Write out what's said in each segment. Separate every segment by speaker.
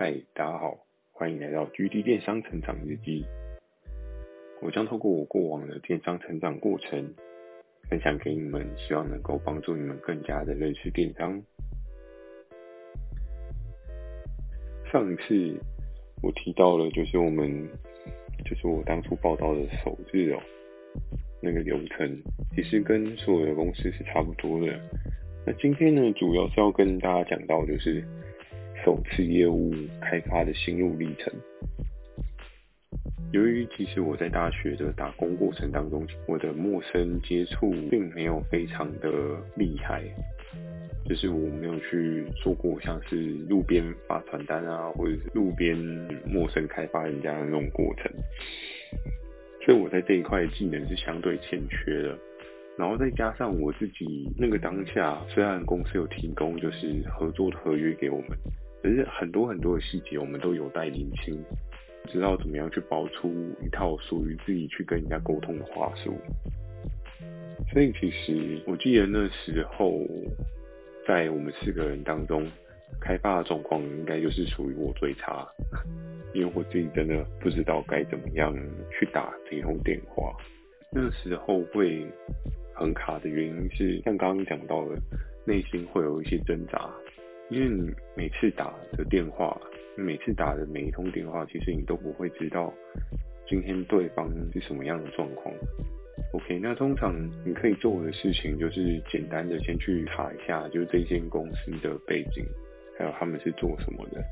Speaker 1: 嗨，大家好，欢迎来到 GD 电商成长日记。我将透过我过往的电商成长过程，分享给你们，希望能够帮助你们更加的认识电商。上一次我提到了，就是我们，就是我当初报道的首日哦，那个流程其实跟所有的公司是差不多的。那今天呢，主要是要跟大家讲到，就是首次业务开发的心路历程。由于其实我在大学的打工过程当中，我的陌生接触并没有非常的厉害，就是我没有去做过像是路边发传单啊，或者是路边陌生开发人家的那种过程，所以我在这一块技能是相对欠缺的。然后再加上我自己那个当下，虽然公司有提供就是合作的合约给我们，可是很多很多的细节我们都有待厘清，知道怎么样去包出一套属于自己去跟人家沟通的话术。所以其实我记得那时候，在我们四个人当中，开发的状况应该就是属于我最差，因为我自己真的不知道该怎么样去打这通电话。那时候会。很卡的原因是，像刚刚讲到的，内心会有一些挣扎，因为你每次打的电话，每次打的每一通电话，其实你都不会知道今天对方是什么样的状况。OK，那通常你可以做的事情就是简单的先去查一下，就是这间公司的背景，还有他们是做什么的。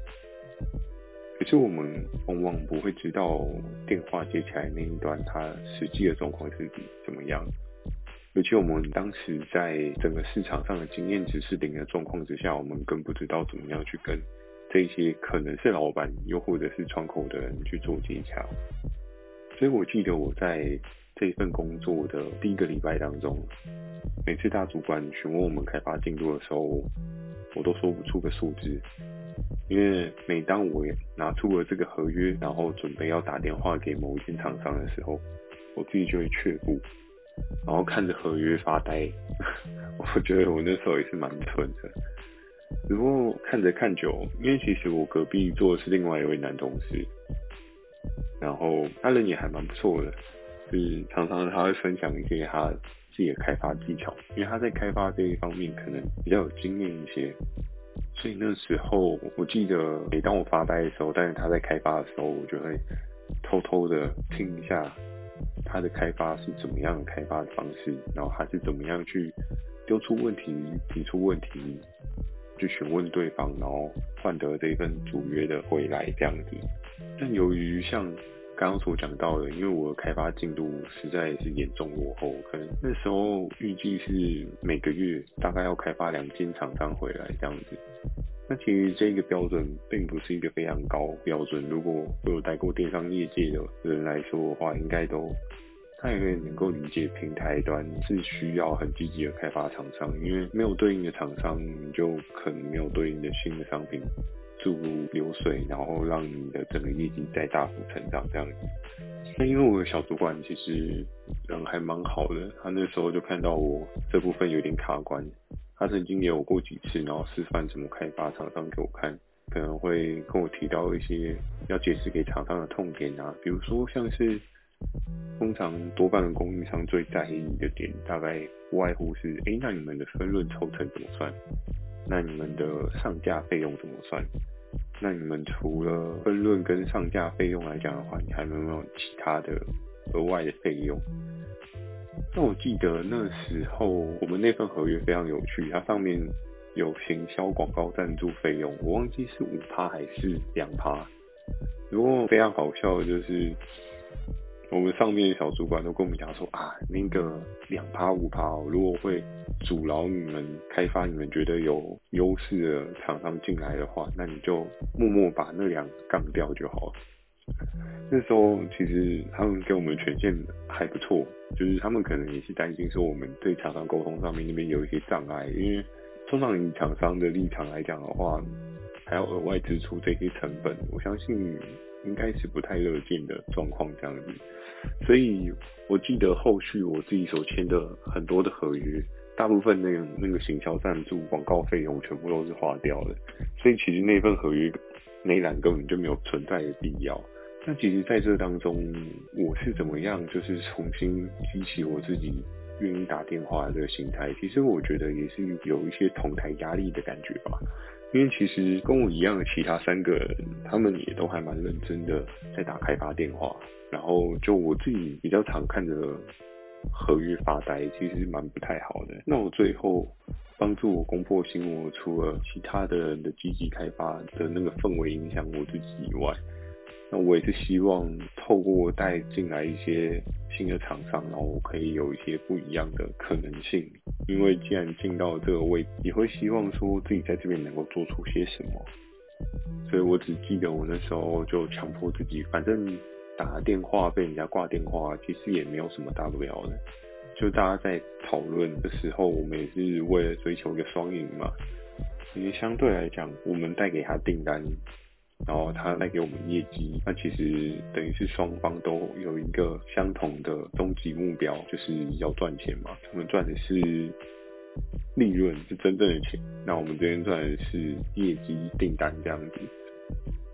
Speaker 1: 可是我们往往不会知道电话接起来那一端，它实际的状况是怎么样。尤其我们当时在整个市场上的经验值是零的状况之下，我们更不知道怎么样去跟这些可能是老板又或者是窗口的人去做接洽。所以我记得我在这份工作的第一个礼拜当中，每次大主管询问我们开发进度的时候，我都说不出个数字，因为每当我拿出了这个合约，然后准备要打电话给某一间厂商的时候，我自己就会却步。然后看着合约发呆，我觉得我那时候也是蛮蠢的。只不过看着看久，因为其实我隔壁坐的是另外一位男同事，然后他人也还蛮不错的，是常常他会分享一些他自己的开发技巧，因为他在开发这一方面可能比较有经验一些，所以那时候我记得每当我发呆的时候，但是他在开发的时候，我就会偷偷的听一下。他的开发是怎么样的开发的方式，然后他是怎么样去丢出问题、提出问题，去询问对方，然后换得这一份主约的回来这样子。但由于像刚刚所讲到的，因为我的开发进度实在是严重落后，可能那时候预计是每个月大概要开发两间厂商回来这样子。那其实这个标准并不是一个非常高标准。如果我有待过电商业界的人来说的话，应该都他也能够理解，平台端是需要很积极的开发厂商，因为没有对应的厂商，你就可能没有对应的新的商品注入流水，然后让你的整个业绩再大幅成长这样子。那因为我的小主管其实人还蛮好的，他那时候就看到我这部分有点卡关。他曾经也有过几次，然后示范怎么开发厂商给我看，可能会跟我提到一些要解释给厂商的痛点啊，比如说像是通常多半的供应商最在意你的点，大概不外乎是，哎，那你们的分润抽成怎么算？那你们的上架费用怎么算？那你们除了分润跟上架费用来讲的话，你还有没有其他的额外的费用？那我记得那时候我们那份合约非常有趣，它上面有行销广告赞助费用，我忘记是五趴还是两趴。不过非常好笑的就是，我们上面的小主管都跟我们讲说啊，那个两趴五趴，如果会阻挠你们开发，你们觉得有优势的厂商进来的话，那你就默默把那两杠掉就好了。那时候其实他们给我们权限还不错，就是他们可能也是担心说我们对厂商沟通上面那边有一些障碍，因为通常以厂商的立场来讲的话，还要额外支出这些成本，我相信应该是不太乐见的状况这样子。所以我记得后续我自己所签的很多的合约，大部分那个那个行销赞助广告费用全部都是花掉的，所以其实那份合约。那栏根本就没有存在的必要。那其实在这当中，我是怎么样，就是重新激起我自己愿意打电话的这个心态。其实我觉得也是有一些同台压力的感觉吧。因为其实跟我一样的其他三个人，他们也都还蛮认真的在打开发电话。然后就我自己比较常看着合约发呆，其实蛮不太好的。那我最后帮助我攻破心魔，除了其他的人的积极开发的那个氛围影响我自己以外。那我也是希望透过带进来一些新的厂商，然后可以有一些不一样的可能性。因为既然进到这个位置，也会希望说自己在这边能够做出些什么。所以我只记得我那时候就强迫自己，反正打电话被人家挂电话，其实也没有什么大不了的。就大家在讨论的时候，我们也是为了追求一个双赢嘛。因为相对来讲，我们带给他订单。然后他来给我们业绩，那其实等于是双方都有一个相同的终极目标，就是要赚钱嘛。他们赚的是利润，是真正的钱。那我们这边赚的是业绩订单这样子。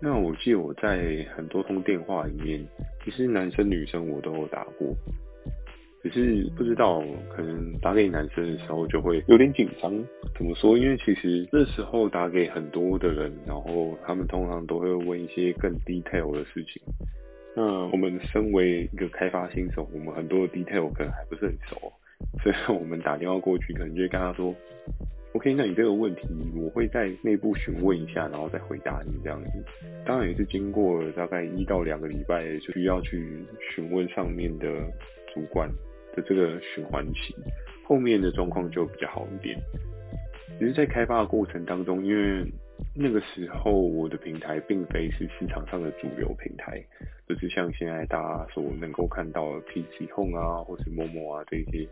Speaker 1: 那我记得我在很多通电话里面，其实男生女生我都有打过。只是不知道，可能打给男生的时候就会有点紧张。怎么说？因为其实那时候打给很多的人，然后他们通常都会问一些更 detail 的事情。那我们身为一个开发新手，我们很多 detail 可能还不是很熟，所以我们打电话过去，可能就会跟他说：“OK，那你这个问题，我会在内部询问一下，然后再回答你这样子。”当然也是经过了大概一到两个礼拜，就需要去询问上面的主管。的这个循环期，后面的状况就比较好一点。只是在开发的过程当中，因为那个时候我的平台并非是市场上的主流平台，就是像现在大家所能够看到的 PC Home 啊，或是 Momo 啊这些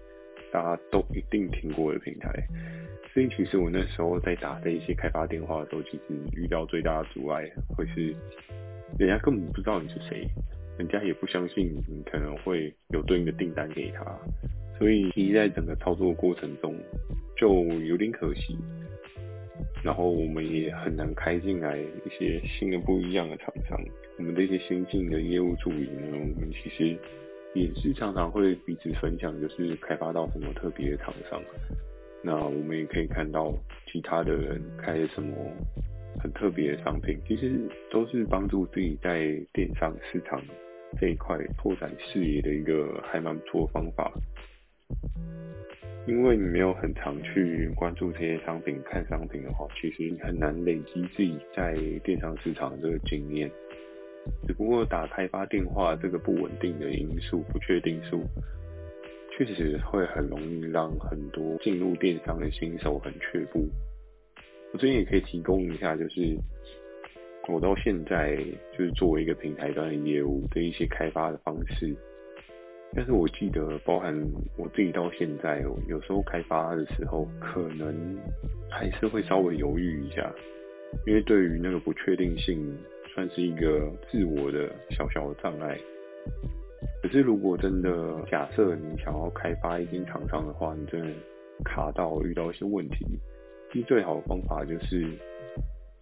Speaker 1: 大家都一定听过的平台。所以其实我那时候在打这一些开发电话的时候，其实遇到最大的阻碍会是人家根本不知道你是谁。人家也不相信你可能会有对应的订单给他，所以其实在整个操作过程中就有点可惜。然后我们也很难开进来一些新的不一样的厂商。我们这些新进的业务助理呢，我们其实也是常常会彼此分享，就是开发到什么特别的厂商。那我们也可以看到其他的人开什么很特别的商品，其实都是帮助自己在电商市场。这一块拓展视野的一个还蛮不错的方法，因为你没有很常去关注这些商品、看商品的话，其实你很难累积自己在电商市场的这个经验。只不过打开发电话这个不稳定的因素、不确定数，确实会很容易让很多进入电商的新手很却步。我这边也可以提供一下，就是。我到现在就是作为一个平台端的业务的一些开发的方式，但是我记得包含我自己到现在，有时候开发的时候可能还是会稍微犹豫一下，因为对于那个不确定性算是一个自我的小小的障碍。可是如果真的假设你想要开发一间厂商的话，你真的卡到遇到一些问题，实最好的方法就是。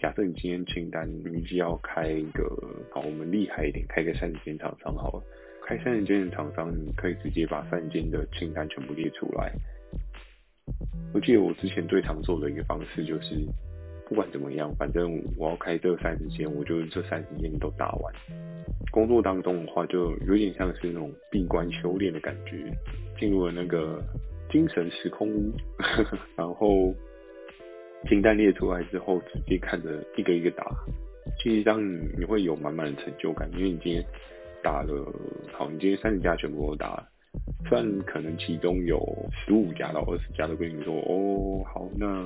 Speaker 1: 假设你今天清单你预计要开一个，好，我们厉害一点，开个三十间厂商好了。开三十间的厂商，你可以直接把三十间的清单全部列出来。我记得我之前最常做的一个方式就是，不管怎么样，反正我要开这三十间，我就这三十间都打完。工作当中的话，就有点像是那种闭关修炼的感觉，进入了那个精神时空屋，然后。清单列出来之后，直接看着一个一个打，其实当你你会有满满的成就感，因为你今天打了，好，你今天三十家全部都打了，虽然可能其中有十五家到二十家都跟你说，哦，好，那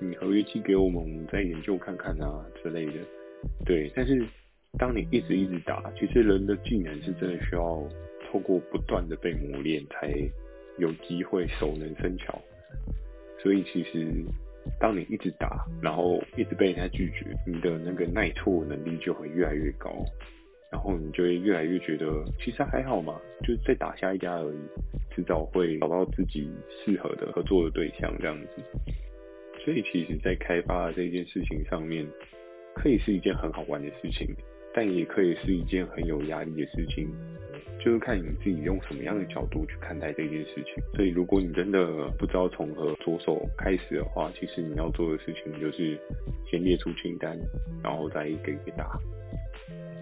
Speaker 1: 你合约寄给我们，我们再研究看看啊之类的，对，但是当你一直一直打，其实人的技能是真的需要透过不断的被磨练，才有机会熟能生巧，所以其实。当你一直打，然后一直被人家拒绝，你的那个耐挫能力就会越来越高，然后你就会越来越觉得其实还好嘛，就再打下一家而已，迟早会找到自己适合的合作的对象这样子。所以其实，在开发这件事情上面，可以是一件很好玩的事情，但也可以是一件很有压力的事情。就是看你自己用什么样的角度去看待这件事情。所以，如果你真的不知道从何着手开始的话，其实你要做的事情就是先列出清单，然后再一个一个打。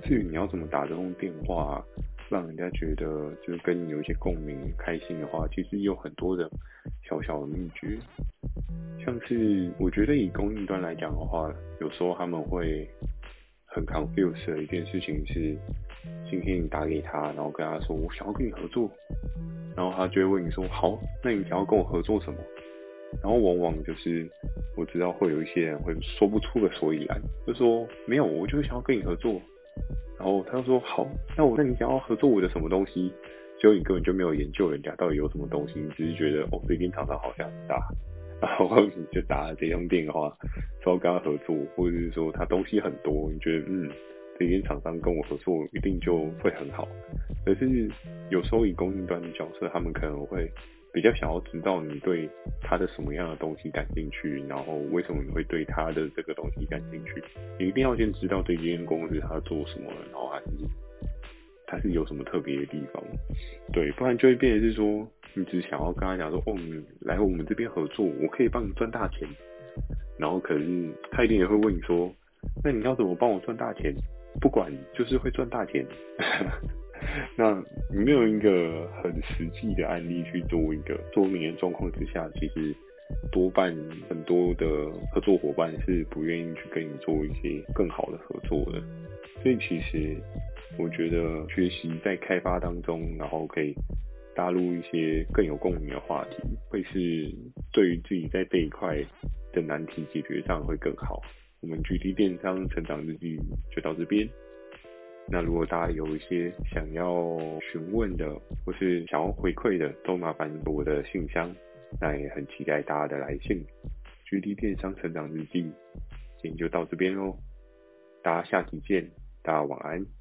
Speaker 1: 至于你要怎么打这通电话，让人家觉得就是跟你有一些共鸣、开心的话，其实有很多的小小的秘诀。像是我觉得以供应端来讲的话，有时候他们会很 confused 的一件事情是。今天你打给他，然后跟他说我想要跟你合作，然后他就会问你说好，那你想要跟我合作什么？然后往往就是我知道会有一些人会说不出个所以然，就说没有，我就是想要跟你合作。然后他就说好，那我那你想要合作我的什么东西？结果你根本就没有研究人家到底有什么东西，你只是觉得哦，这间厂商好像很大，然后你就打了这通电话，说要跟他合作，或者是说他东西很多，你觉得嗯。这间厂商跟我合作一定就会很好，可是有时候以供应端的角色，他们可能会比较想要知道你对他的什么样的东西感兴趣，然后为什么你会对他的这个东西感兴趣？你一定要先知道这间公司他做什么，然后还是他是有什么特别的地方，对，不然就会变成是说你只想要跟他讲说，哦，你来我们这边合作，我可以帮你赚大钱，然后可是他一定也会问你说，那你要怎么帮我赚大钱？不管就是会赚大钱，那没有一个很实际的案例去做一个说明的状况之下，其实多半很多的合作伙伴是不愿意去跟你做一些更好的合作的。所以其实我觉得学习在开发当中，然后可以搭入一些更有共鸣的话题，会是对于自己在这一块的难题解决上会更好。我们 GD 电商成长日记就到这边。那如果大家有一些想要询问的，或是想要回馈的，都麻烦我的信箱。那也很期待大家的来信。GD 电商成长日记，今天就到这边喽。大家下期见，大家晚安。